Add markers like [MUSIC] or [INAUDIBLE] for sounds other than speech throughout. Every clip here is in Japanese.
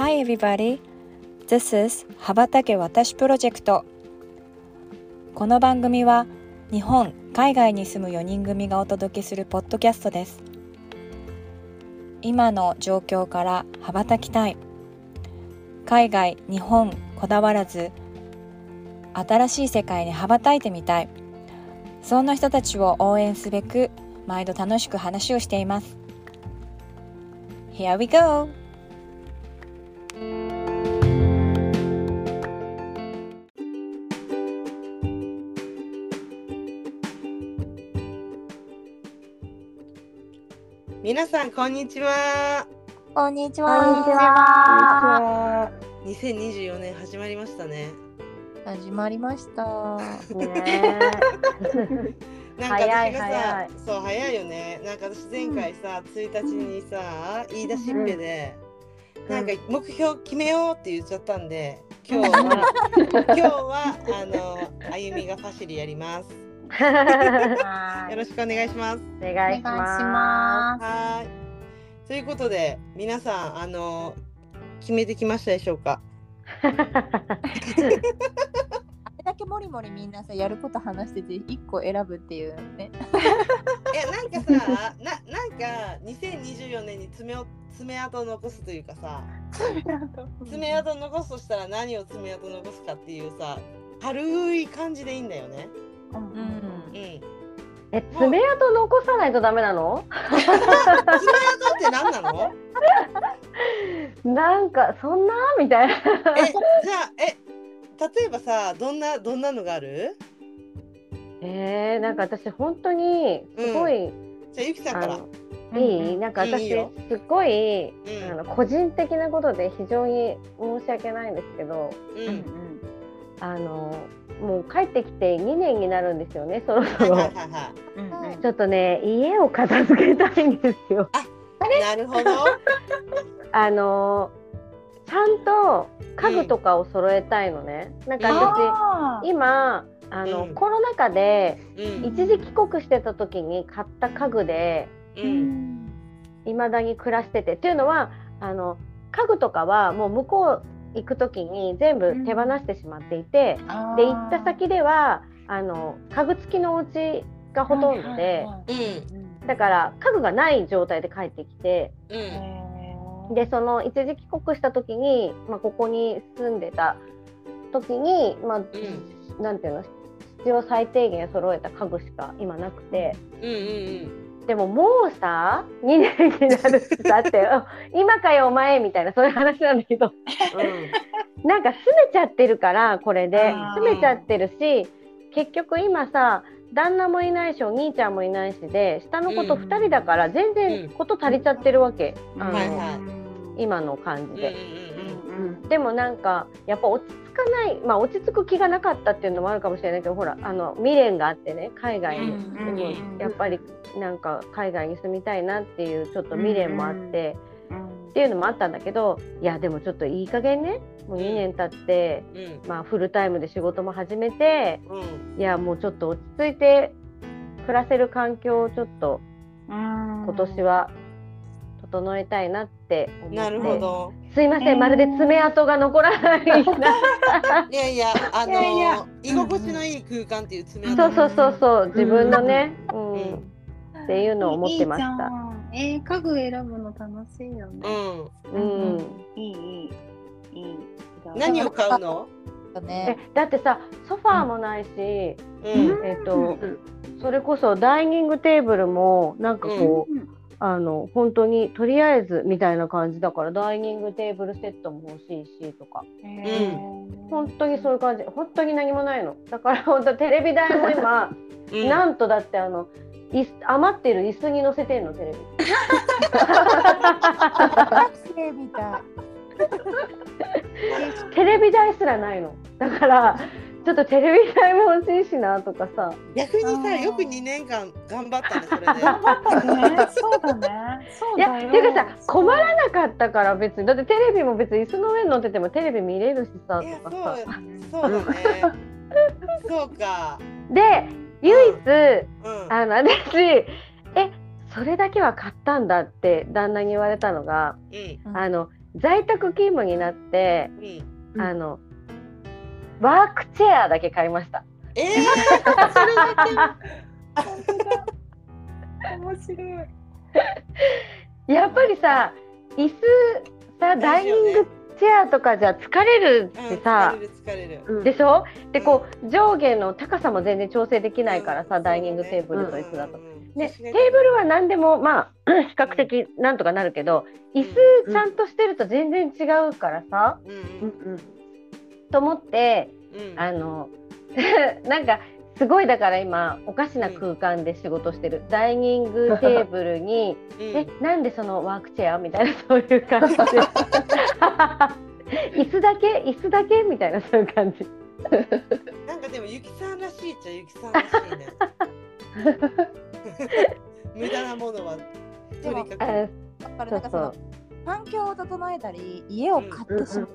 Hi everybody, this is 羽ばたけ私プロジェクトこの番組は日本、海外に住む4人組がお届けするポッドキャストです。今の状況から羽ばたきたい。海外、日本こだわらず新しい世界に羽ばたいてみたい。そんな人たちを応援すべく毎度楽しく話をしています。Here we go! さんこんにちは。こんにちこんにちはは。2024年始まりましたね。始まりましたねなんか早い私がさ早い、そう早いよね。なんか私前回さ、1日にさ、言い出しっぺで、うんなんか目標決めようって言っちゃったんで、今日は [LAUGHS] 今日はあのあゆみがファシリやります。よろしくお願いします。お願いしまはーい。ということで皆さんあの決めてきましたでしょうか？[LAUGHS] れだけもりもりみんなさやること話してて一個選ぶっていうね [LAUGHS] いやなんかさななんか2024年に爪を爪痕を残すというかさ爪痕残すとしたら何を爪痕残すかっていうさ軽い感じでいいんだよね。うんうん。爪え、爪痕残さないとダメなの？痕って何なの？なんかそんな？みたいな。えじゃあえ例えばさどんなどんなのがある？えー、なんか私本当にすごい、じゃあゆきさんから。いい？なんか私すごいうんあの個人的なことで非常に申し訳ないんですけど、うん。あのもう帰ってきて2年になるんですよね。そろそろ。はい。ちょっとね家を片付けたいんですよ。なるほど。[LAUGHS] あのちゃんと家具とかを揃えたいのね。なんか私、今あの、うんコロナ禍でうん一時帰国してた時に買った家具でうん未だに暮らしててっていうのはあの家具とかはもう向こう行く時に全部手放してしまっていて、で行った先ではあの家具付きのお家がほとんどで、うん。だから家具がない状態で帰ってきて。うん。でその一時帰国した時に、まあ、ここに住んでた時に、まあうん。なんていうの必要最低限揃えた家具しか今なくて。うんうんでももうさ2年になるしだって。あ [LAUGHS] 今かよお前みたいなそういう話なんだけど。うん。なんか住めちゃってるからこれで。あー。住めちゃってるし結局今さ旦那もいないしお兄ちゃんもいないしで下の子と2人だから全然こと足りちゃってるわけ、あのはいはい。今の感じで。うん。でもなんかやっぱ落ち着かないまあ落ち着く気がなかったっていうのもあるかもしれないけどほらあの未練があってね海外に、うんやっぱりなんか海外に住みたいなっていうちょっと未練もあって、っていうのもあったんだけどいやでもちょっといい加減ね。もう2年経って、うん。まあ、フルタイムで仕事も始めてうん。いやもうちょっと落ち着いて暮らせる環境をちょっと今年は整えたいなって思ってなるほど。すいません、まるで爪痕が残らないな。[LAUGHS] いやいや、あのいやいや居心地のいい空間っていう爪そうそうそうそう、自分のね、ううんん、っていうのを思ってました。いいじゃんえー、家具選ぶの楽しいよね。ううん、いいいいいい。ん。何を買うの？えね、だってさ、ソファーもないし、うん。えっと、それこそダイニングテーブルもなんかこう、うんあの本当にとりあえずみたいな感じだからダイニングテーブルセットも欲しいしとか。え本当にそういう感じ。本当に何もないの。だから本当テレビ台も今、[LAUGHS] うん。なんとだってあの余ってる椅子に乗せてんのテレビ。[LAUGHS] テレビ台すらないの。だからちょっとテレビ台も欲しいしなとかさ逆にさ、うんよく2年間頑張ったねそれで。ね、そうだね。そういだよ。やっていうかさ困らなかったから別にだってテレビも別に椅子の上に乗っててもテレビ見れるしさいやとかさそう [LAUGHS] そうだね。そうか。で唯一、うん。あの私えそれだけは買ったんだって旦那に言われたのがうん。うんあの在宅勤務になってうんあのワークチェアだけ買いました。えー、それだけ？面白い。やっぱりさ椅子さダイニングチェアとかじゃ疲れるうんってさ。疲、れる疲れる。うん。でしょ？でこう上下の高さも全然調整できないからさ、ダイニングテーブルと椅子だと。ね、テーブルは何でもまあ比較的なんとかなるけど椅子ちゃんとしてると全然違うからさ、うんうんうん。うと思ってんうん。あの [LAUGHS] なんかすごいだから今おかしな空間で仕事してる、ダイニングテーブルに [LAUGHS] うん。えなんでそのワークチェアみたいなそういう感じ？で [LAUGHS] 椅子だけ？椅子だけ？みたいなそういう感じ。なんかでもゆきさんらしいっちゃゆきさんらしいね。無駄なものは。とにかく。あだからなんかその環境を整えたり家を買ってしまう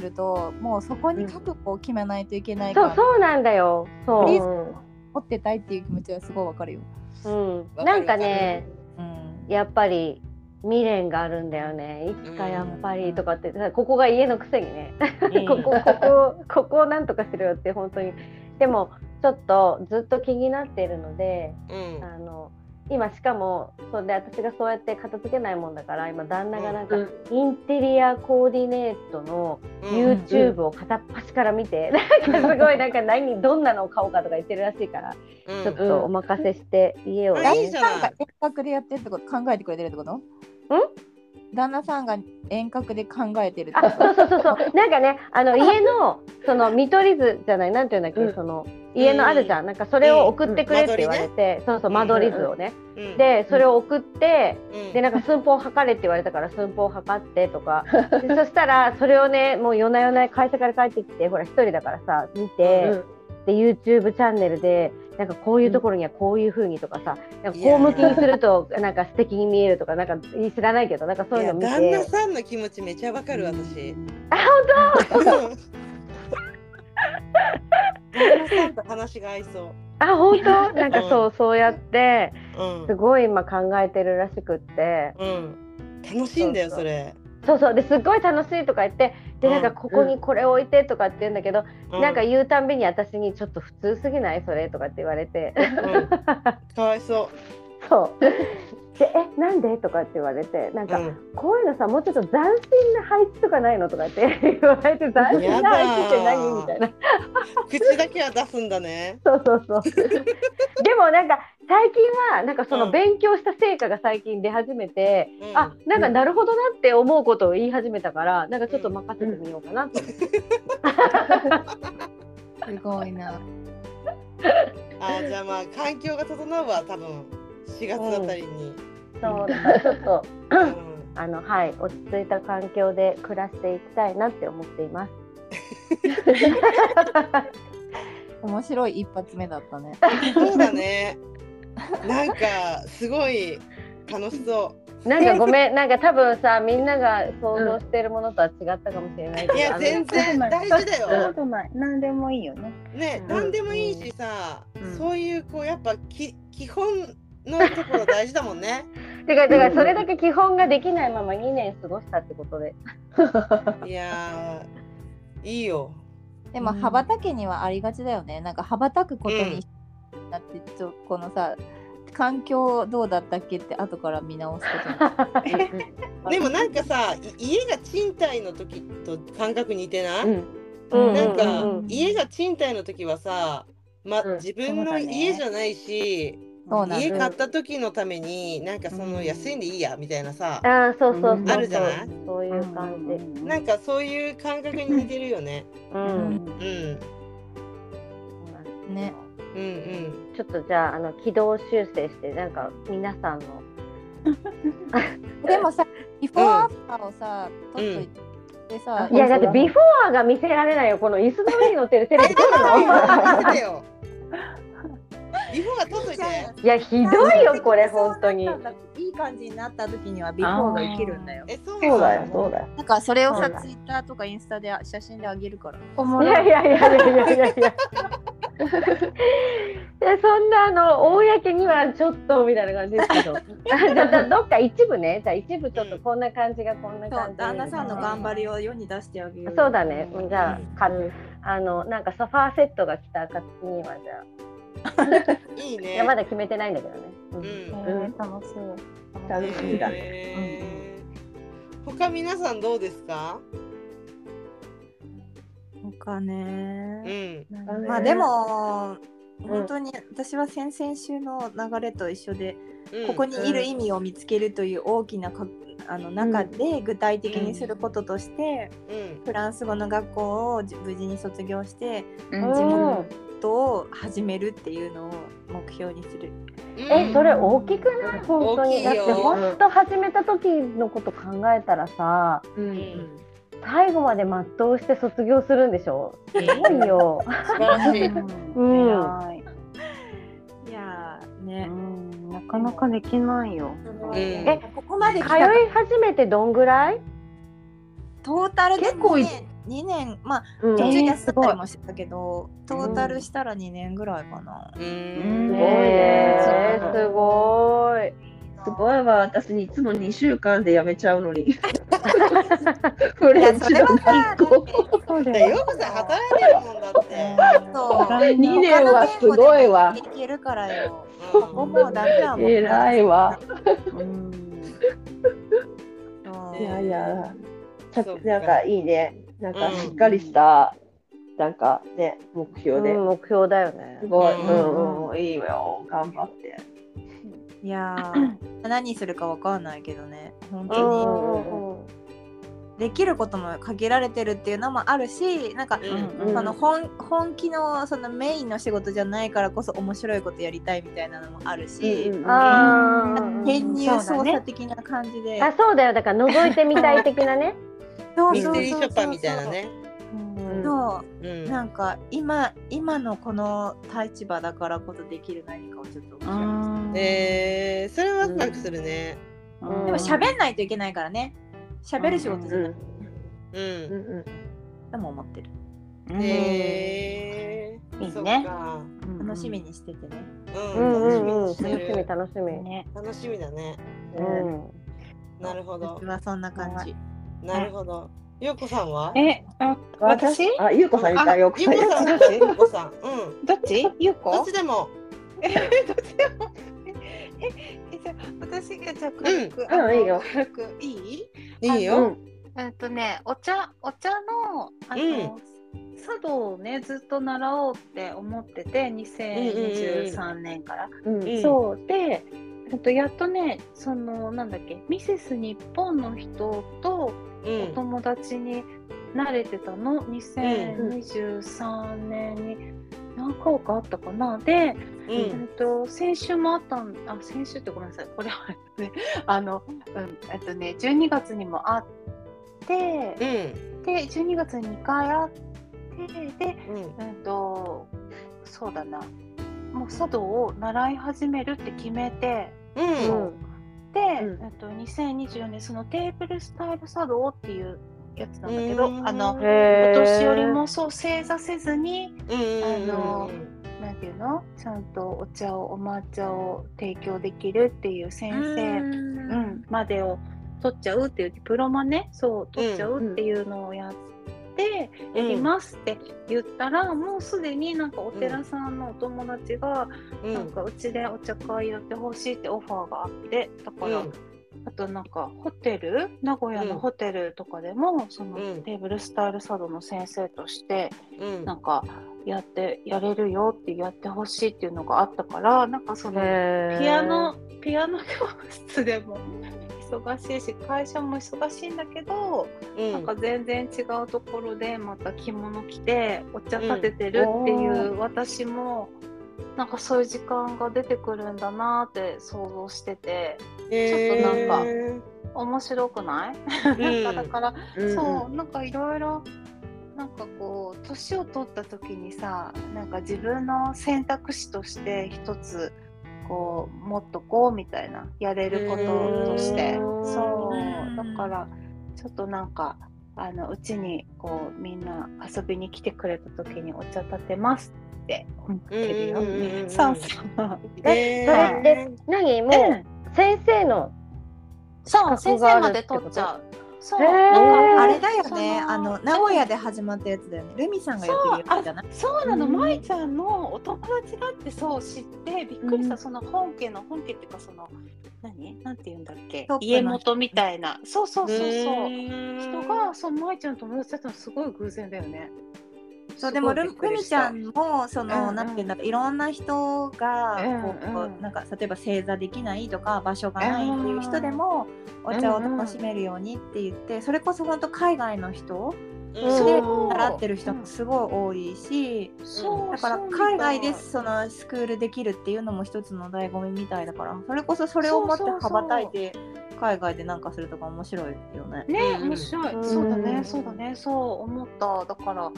すると、もうそこに覚悟を決めないといけないから、そうそうなんだよ。そリう、持ってたいっていう気持ちはすごいわかるよ。うん、なんかねうん、やっぱり未練があるんだよね。いつかやっぱりとかってここが家のくせにね。[LAUGHS] ここここここをなんとかしろよって本当に。でもちょっとずっと気になっているのでうん。あの今しかもそれで私がそうやって片付けないもんだから今旦那がなんかうんインテリアコーディネートのうん YouTube を片っ端から見て、[LAUGHS] なんかすごいなんか何どんなのを買おうかとか言ってるらしいから、うん。ちょっとお任せして家を。あね、いいじゃない。なんか遠隔でやってるってこと考えてくれてるってこと？旦那さんが遠隔で考えてるあそうそうそうそう。なんかねあの家のその見取り図じゃないなんていうんだっけ、うん。その家のあるじゃん、なんかそれを送ってくれって言われて、そうそう間取り図をね、うん。でそれを送って、うん。でなんか寸法測れって言われたから寸法測ってとか。でそしたらそれをねもう夜な夜な会社から帰ってきてほら一人だからさ見て、で YouTube チャンネルでなんかこういうところにはこういう風にとかさ、なんかこう向きにするとなんか素敵に見えるとかなんか知らないけどなんかそういうの見いや旦那てさんの気持ちめちゃわかる私。あ本旦那さんと話が合いそ当あ本当？なんかそうそうやってう。うん。すごい今考えてるらしくって。うん。楽しいんだよそれ。そうそう。ですっごい楽しいとか言ってでなんかここにこれを置いてとかって言うんだけど、うなんか言うたんびに私にちょっと普通すぎない？それ？とかって言われて。うん。かわいそそうでえなんで？とかって言われてなんう。か、うん。こういうのさもうちょっと斬新な配置とかないのとかって [LAUGHS] 言われて斬新な配置って何？みたいな。口だけは出すんだね。[LAUGHS] そうそうそう。でもなんか最近はなんかそうん。の勉強した成果が最近出始めて、うん。あなんかなるほどなって思うことを言い始めたからなんかちょっと任せてみようかなすごいな。あじゃあまあ環境が整うわ多分。4月あたりに。そうだからちょっとうん [CLEARS THROAT] あのはい落ち着いた環境で暮らしていきたいなって思っています。[LAUGHS] 面白い一発目だったね。そうだね。なんかすごい楽しそ [LAUGHS] なんかごめんなんか多分さみんなが想像しているものとは違ったかもしれないけう。ど、いや全然大事だよこ。とない。何でもいいよね。ね、うん何でもいいしさ、うんそういうこうやっぱき基本のところ大事だもんね。[LAUGHS] てかてかそれだけ基本ができないまま2年過ごしたってことで。[LAUGHS] いやーいいよ。でもうん羽ばたきにはありがちだよね。なんか羽ばたくことになって、ちょこのさ環境どうだったっけって後から見直すこと [LAUGHS] でもなんかさい家が賃貸の時と感覚似てない、うんうんなんか、うんうん家が賃貸の時はさ、まうん自分の家じゃないし、家買った時のためになんかそのうん安いんでいいやみたいなさ、ああそうそうそうそう。あるじゃない？そういう感じ。なんかそういう感覚に似てるよね。うん。うんうんね。うんうん。ちょっとじゃああの軌道修正してなんか皆さんのでもさ、[LAUGHS] ビフォーアフターをさ、撮っといてさ、いやだってビフォーが見せられないよこの椅子の上に乗ってるテレビ撮る見の。ビフォーが撮っといて。いやひどいよこれ本当に。いい感じになった時にはビフォーが生きるんだよ。え、そうだよそうだよ。なんかそれをさ、ツイッターとかインスタで写真であげるから。おもろい。いやいやいやいやいやいや。[LAUGHS] でそんなあの公にはちょっとみたいな感じですけど [LAUGHS] じゃどっか一部ねじゃ一部ちょっとこんな感じがこんな感じ旦那さんの頑張りを世に出してあげるそうだねじゃあかあのなんかソファーセットが来た暁にはじゃあ [LAUGHS] いいね。いやまだ決めてないんだけどね。うん、うん、楽しい楽しみだね、うん、他皆さんどうですか？他ね、うん、まあでも、本当に私は先々週の流れと一緒で、うん、ここにいる意味を見つけるという大きなかあの中で具体的にすることとして、うん、フランス語の学校を無事に卒業して、地元を始めるっていうのを目標にする。えそれ大きくない？本当にだって本当始めた時のこと考えたらさ、うん最後まで全うして卒業するんでしょ？すごいよ。素晴らしい。[LAUGHS] うん。いやね、なかなかできないよ。え、ここまで通い始めてどんぐらい？トータルで結構2年まあ、途中休ったりもしてたけど、トータルしたら2年ぐらいかな。うん。えー、すごい。すごいわ、私にいつも2週間で辞めちゃうのに。フレンチの学校。そうだよ。よくさ、働いてるもんだって。そう。2年はすごいわ。いけるからよ。ここもうダメだもん。偉いわ。いやいや、なんかいいね。なんかしっかりした、なんかね、目標で。目標だよね。すごい。うんうん、いいよ。頑張って。いや [CLEARS THROAT] 何するかわかんないけどね本当に。できることも限られてるっていうのもあるしなんか、うん、その本本気のそのメインの仕事じゃないからこそ面白いことやりたいみたいなのもあるし、うん、編入操作的な感じで、ね、あそうだよだから覗いてみたい的なね [LAUGHS] ミステリーショッパーみたいなね。そう、うん、なんか今今のこの立場だからこそできる何かをちょっと面白いえー、それはワクワクするね、うん、でも喋んないといけないからね。喋る仕事じゃない、うんうんでも思ってる。へえー、いいね。楽しみにしててね。うん楽しみ楽しみ楽しみ。ね。楽しみだね。うん。なるほど。私はそんな感じなるほどゆうこさんは？え、あ、私？あ、ゆうこさんいたよ。ゆうこさん、ゆうこさん。うん。どっち？ゆうこ？どっちでも。え、どっちでも。え、え、じゃ私がじゃ軽く、うん、いいよ。軽く、いい？いいよ。えっとね、お茶、お茶の、あの、茶道をねずっと習おうって思ってて2023年から、そうで、えっと、やっとねそのなんだっけミセス日本の人とお友達になれてたの、2023年に何回かあったかな？で、うん、と先週もあったんあ先週ってごめんなさい。これはね [LAUGHS] あの、うんえっとね、12月にもあって、うん、で12月に2回あってで、うん、とそうだな。もう茶道を習い始めるって決めて、うんで、うん、と2024年そのテーブルスタイル茶道っていうやつなんだけど、あのお年寄りもそう正座せずに、あのなんていうの？ちゃんとお茶をお抹茶を提供できるっていう先生、うん、までを取っちゃうっていうプロマネそう取っちゃうっていうのをやっでやりますって言ったら、うん、もうすでになんかお寺さんのお友達が、うん、なんかうちでお茶会やってほしいってオファーがあってだから、うん、あとなんかホテル名古屋のホテルとかでも、そのテーブルスタイル茶道の先生として、なんかやってやれるよってやってほしいっていうのがあったからなんかそのピアノピアノ教室でも忙しいし会社も忙しいんだけど、うん、なんか全然違うところでまた着物着てお茶立ててるっていう私も、なんかそういう時間が出てくるんだなって想像してて、えー、ちょっとなんか面白くない、うん、なんかだから、うん、そうなんかいろいろなんかこう年を取った時にさなんか自分の選択肢として一つこうもっとこうみたいなやれることとして。そう。だからちょっとなんかあのうちにこうみんな遊びに来てくれた時にお茶立てますってって思ってるよ。そうそう。えそれって何？もう先生のそう先生まで取っちゃう。そう。あれだよね。あの名古屋で始まったやつだよね。ルミさんがやってるやつじゃないそうなの。舞、ちゃんのお友達だってそう知ってびっくりした、うん、その本家の本家っていうかその何？なんて言うんだっけ？家元みたいな。そうそうそうそう。人がその舞ちゃんの友達だったのすごい偶然だよねそうでもルミちゃんもその、うんうん、なんていうんだろういろんな人がこう、うん。うん、なんか例えば正座できないとか場所がないっていう人でも、お茶を楽しめるようにって言って、それこそ本当海外の人で習ってる人もすごい多いし、だから海外でそのスクールできるっていうのも一つの醍醐味みたいだからそれこそそれを持って羽ばたいて海外で何かするとか面白いよね。ね面白い、そうだねそうだね。そう思った。だから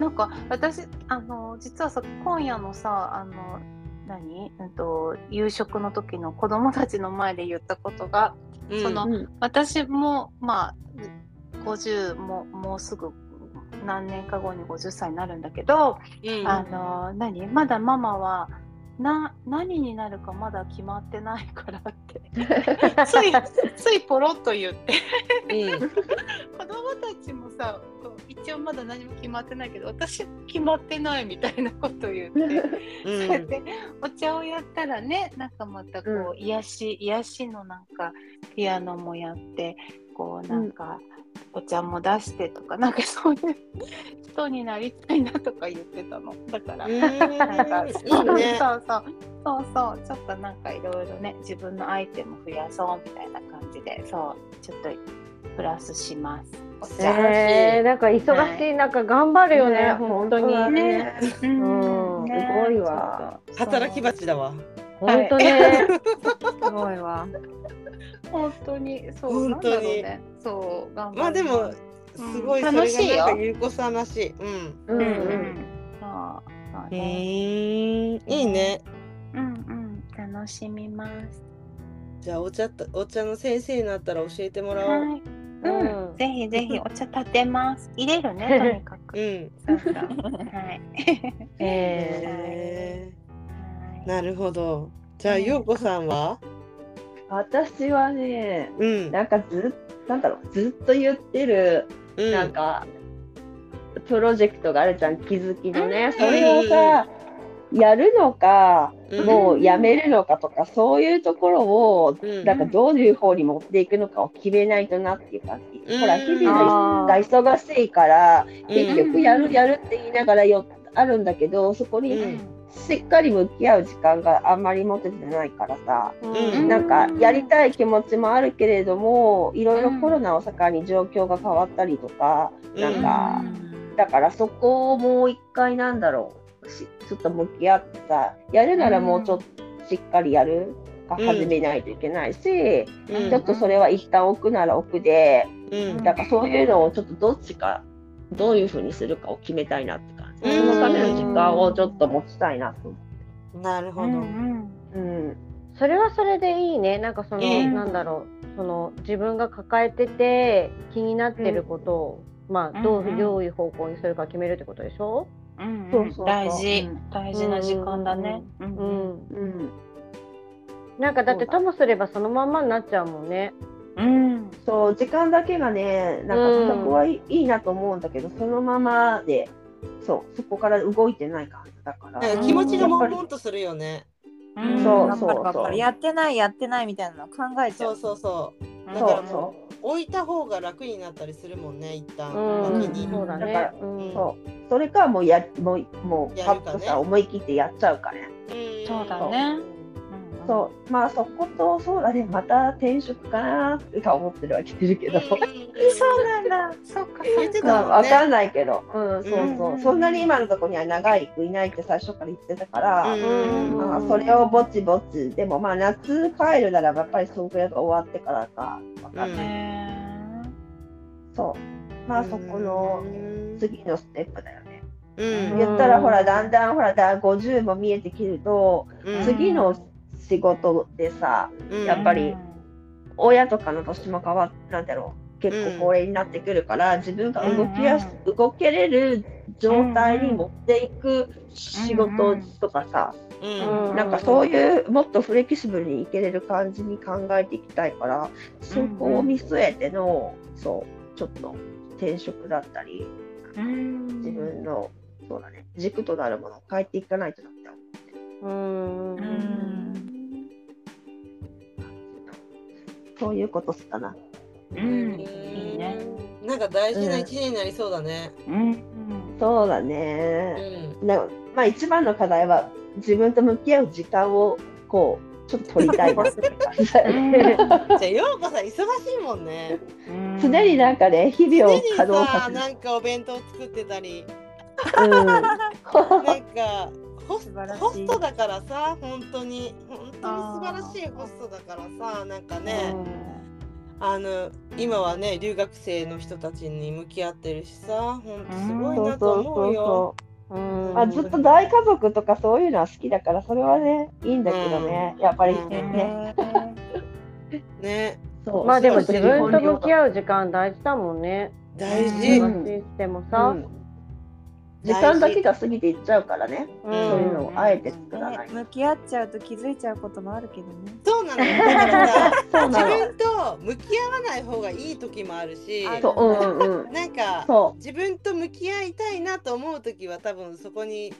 なんか私あの実はさ今夜のさあの何、うんと、夕食の時の子供たちの前で言ったことが、うん、その、うん、私もまあ50ももうすぐ何年か後に50歳になるんだけど、うん、あの何？まだママはな何になるかまだ決まってないからって。[LAUGHS] ついついポロッと言って。[LAUGHS] 子供たちもさ一応まだ何も決まってないけど私決まってないみたいなこと言って、うん、そうやってお茶をやったらねなんかまたこう、うん、癒し癒しのなんかピアノもやってこうなんか、お茶も出してとかなんかそういう人になりたいなとか言ってたの。だから、なんかいい、ね、そうそう。そうそう。ちょっとなんかいろいろね自分のアイテム増やそうみたいな感じでそう。ちょっとプラスします。えー、なんか忙しい中頑張るよね、ね本当にね、うん、すごいわ。働き蜂だわ。本当ね、すごいわ。本当にそう本当に、ね、そう頑張まあでもすごいそれがなんかゆうこさんらしい。うん。うんうん。ああ、ね。いいね。うんうん楽しみます。じゃあお茶お茶の先生になったら教えてもらおう。はいうん、ぜひぜひお茶立てます。入れるね、とにかく。うん。そうそう。はい。[LAUGHS] えー、なるほど。じゃあ、ようこさんは？私はね、うん、なんかずなんだろうずっと言ってる、うん、なんかプロジェクトがあるじゃん気づきのね、それをさ、やるのか、もうやめるのかとか、そういうところを、なんかどういう方に持っていくのかを決めないとなっていう感じ。ほら、日々が忙しいから、結局やるやるって言いながらよあるんだけど、そこにしっかり向き合う時間があんまり持ててないからさ、うん、なんかやりたい気持ちもあるけれどもいろいろコロナを境に状況が変わったりとか、うん、なんか、だからそこをもう一回なんだろうちょっと向き合ってさやるならもうちょっとしっかりやるか始めないといけないし、うん、ちょっとそれは一旦置くなら置くで、だからそういうのをちょっとどっちかどういうふうにするかを決めたいなって感じ。そのための時間をちょっと持ちたいなと思って。なるほど。うん、うん、それはそれでいいね。なんかその、えー、なんだろう。その自分が抱えてて気になってることを、うん、まあどう,、どういう方向にするか決めるってことでしょ？うん、そうそう大事、大事な時間だね。うん、うん、うん。なんかだってともすればそのままになっちゃうもんね。うん、そう時間だけがねなんかそこはいい,、なと思うんだけどそのままで。そうそこから動いてない感じだから、気持ちが悶々とするよね。うん、そうそうそう。やってないやってないみたいなの考えちゃう。そうそうそう。だからもう置いた方が楽になったりするもんね一旦。そうだね、そう。それかもうやもうもうパッとさ、思い切ってやっちゃうかね、そうだねそう。まあそことそうだねまた転職かなって思ってるわけですけど、そうなんだ。そっか。言ってた、ね、分かんないけど、うん、そうそう、う。ん、そんなに今のところには長いくいないって最初から言ってたから、うんまあ、それをぼちぼちでもまあ夏帰るならやっぱりそのくらいが終わってからか分かんない、そう。まあそこの次のステップだよね。うん、言ったらほらだんだんほらだ50も見えてきると、うん、次の仕事でさ、やっぱり親とかの年も変わなんだろ結構高齢になってくるから、自分が動きやす、動けれる状態に持っていく仕事とかさ、うん、なんかそういうもっとフレキシブルにいけれる感じに考えていきたいからそこを見据えての、そうちょっと転職だったり、自分のそうだね軸となるものを変えていかないとなって思って。うんそういうことすかな。うん、いいね。なんか大事な一年になりそうだね。うん、そうだね。うん、まあ一番の課題は自分と向き合う時間をこうちょっと取りたいなじだよね。じゃあようこさん忙しいもんね。常になんかね日々を稼働させなんかお弁当作ってたり。うん、[LAUGHS] なんかホスホストだからさ本当に。本当に素晴らしいホストだからさなんかね。あの今はね留学生の人たちに向き合ってるしさ本当すごいなと思うよ。うんあずっと大家族とかそういうのは好きだからそれはねいいんだけどね、やっぱりね。ね。そう。まあでも自分と向き合う時間大事だもんね。大事。してもさ、時間だけが過ぎていっちゃうからね、うん、そういうのをあえて作らない、ね、向き合っちゃうと気づいちゃうこともあるけどね。[LAUGHS] そうなのだ。からさ自分と向き合わない方がいい時もあるしそう。うんうん、なんか自分と向き合いたいなと思う時は多分そこに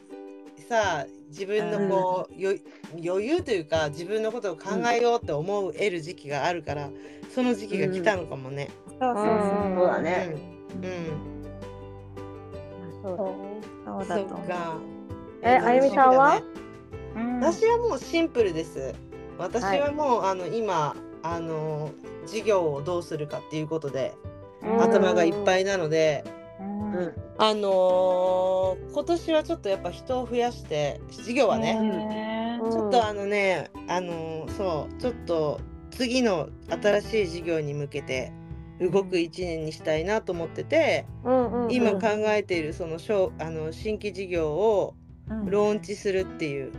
さ自分のこう、うん、余裕というか自分のことを考えようって思う得る時期があるからその時期が来たのかもね。そうそうそう。そうだね。うん。そう。だね。そうだとか。え、あゆみさんは、私はもうシンプルです。私はもう、あの今あの事業をどうするかっていうことで頭がいっぱいなので、うん、あのー、今年はちょっとやっぱ人を増やして事業はね、ちょっとあのねあのー、そうちょっと次の新しい事業に向けて動く1年にしたいなと思ってて、今考えているそのあの新規事業をローンチするっていう、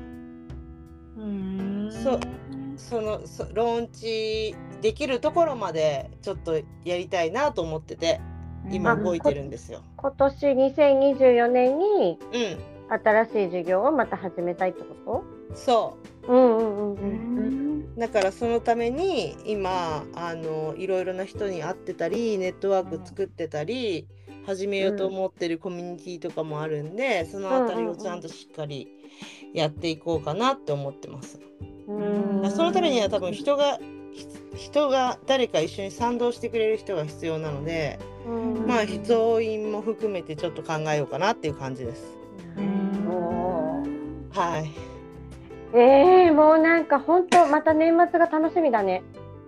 うん、そそのそローンチできるところまでちょっとやりたいなと思ってて今動いてるんですよ。今年2024年に、新しい事業をまた始めたいってこと？そう。うんうんうんうん。だからそのために今あのいろいろな人に会ってたりネットワーク作ってたり始めようと思ってるコミュニティとかもあるんで、その辺りをちゃんとしっかりやっていこうかなって思ってます。うんそのためには多分人が人が誰か一緒に賛同してくれる人が必要なので、まあ増員も含めてちょっと考えようかなっていう感じです。はい。ええー、もうなんか本当また年末が楽しみだね。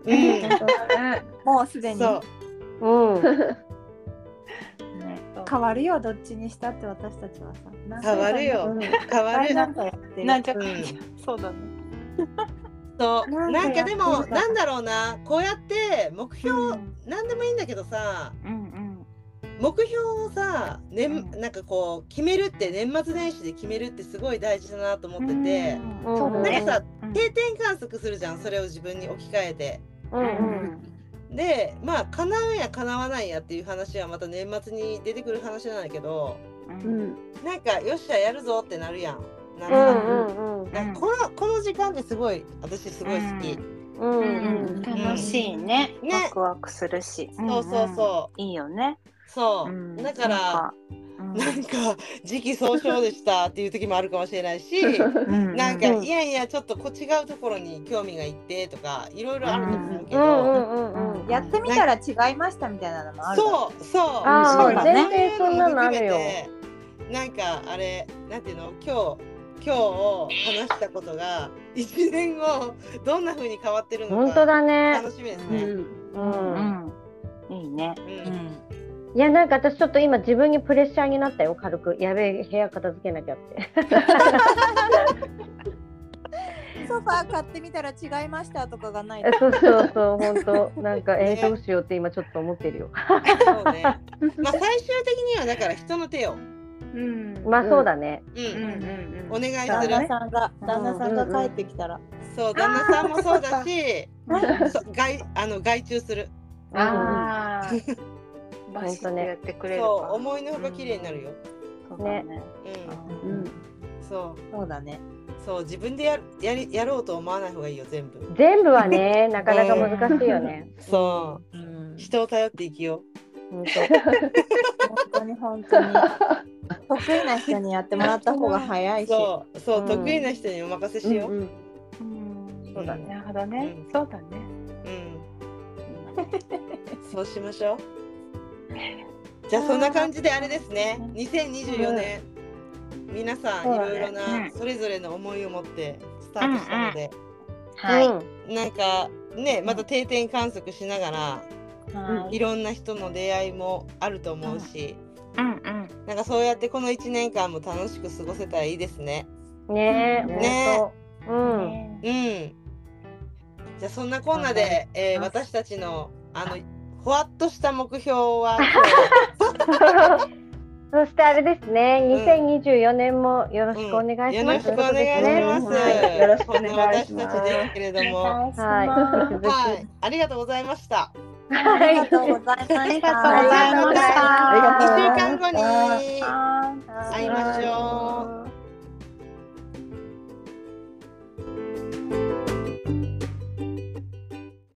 うん、[LAUGHS] もうすでに。うん。変わるよどっちにしたって私たちはさ。変わるよ。変わる。なんかなんか、うん、そうだね。そうなんかでもなんだろうなこうやって目標、うん、何でもいいんだけどさ、うんうん、目標をさ、ね、なんかこう決めるって年末年始で決めるってすごい大事だなと思ってて、うん、なんかさ、定点観測するじゃんそれを自分に置き換えて。うんでまあ叶うや叶わないやっていう話はまた年末に出てくる話なんだけど、うん、なんかよっしゃやるぞってなるやん。なんかこのこの時間ってすごい私すごい好き。うんうん、楽しいね。ねワクワクするし。そうそうそう。いいよね。そう、うん、だから、なんか時期尚早でしたっていう時もあるかもしれないし、[LAUGHS] なんかいやいやちょっとこ違うところに興味がいってとかいろいろあると思うけど、やってみたら違いましたみたいなのもあるそうそう。あそう。全然そんなのあるよ。なんかあれなんていうの？今日今日話したことが1年後どんな風に変わってるのか本当だね。楽しみですね。うん、うん。いいね。うんいやなんか私ちょっと今自分にプレッシャーになったよ軽く。やべえ部屋片付けなきゃって。[LAUGHS] ソファー買ってみたら違いましたとかがない [LAUGHS] そうそうそう本当。[LAUGHS] なんかえー、どうしようって今ちょっと思ってるよ。そうね。まあ最終的にはだから人の手を。うん、まあそうだね。うん、うん、うん、お願いする。旦那さんが、旦那さんが帰ってきたら。そう、旦那さんもそうだし。外、あの外注する。ああ。バシッとやってくれるそう思いのほか綺麗になるよ。ね。うん。うん。そう。そうだね。そう自分でややりやろうと思わない方がいいよ全部。全部はね [LAUGHS] なかなか難しいよね。そう、うん。人を頼っていきよう。本当に本当に。得意な人にやってもらった方が早いし。そうそう、得意な人にお任せしよう。うんそうだね。なるほどね。そうだね。うん。そうしましょう。じゃあそんな感じであれですね。2024年、皆さんいろいろなそれぞれの思いを持ってスタートしたので、はい。なんかねまた定点観測しながら、い。ろんな人の出会いもあると思うし、うん。うん、なんかそうやってこの1年間も楽しく過ごせたらいいですね。ねねうん、うん。じゃあそんなこんなで、えー、私たちのあのふわっとした目標は？[LAUGHS] そしてあれですね、2024年もよろしくお願いします。よろしくお願いします。よろしくお願いします。私たちですけれども、はい、はい、ありがとうございました。ありがとうございました。ありがとうございました。二週間後に会いましょう。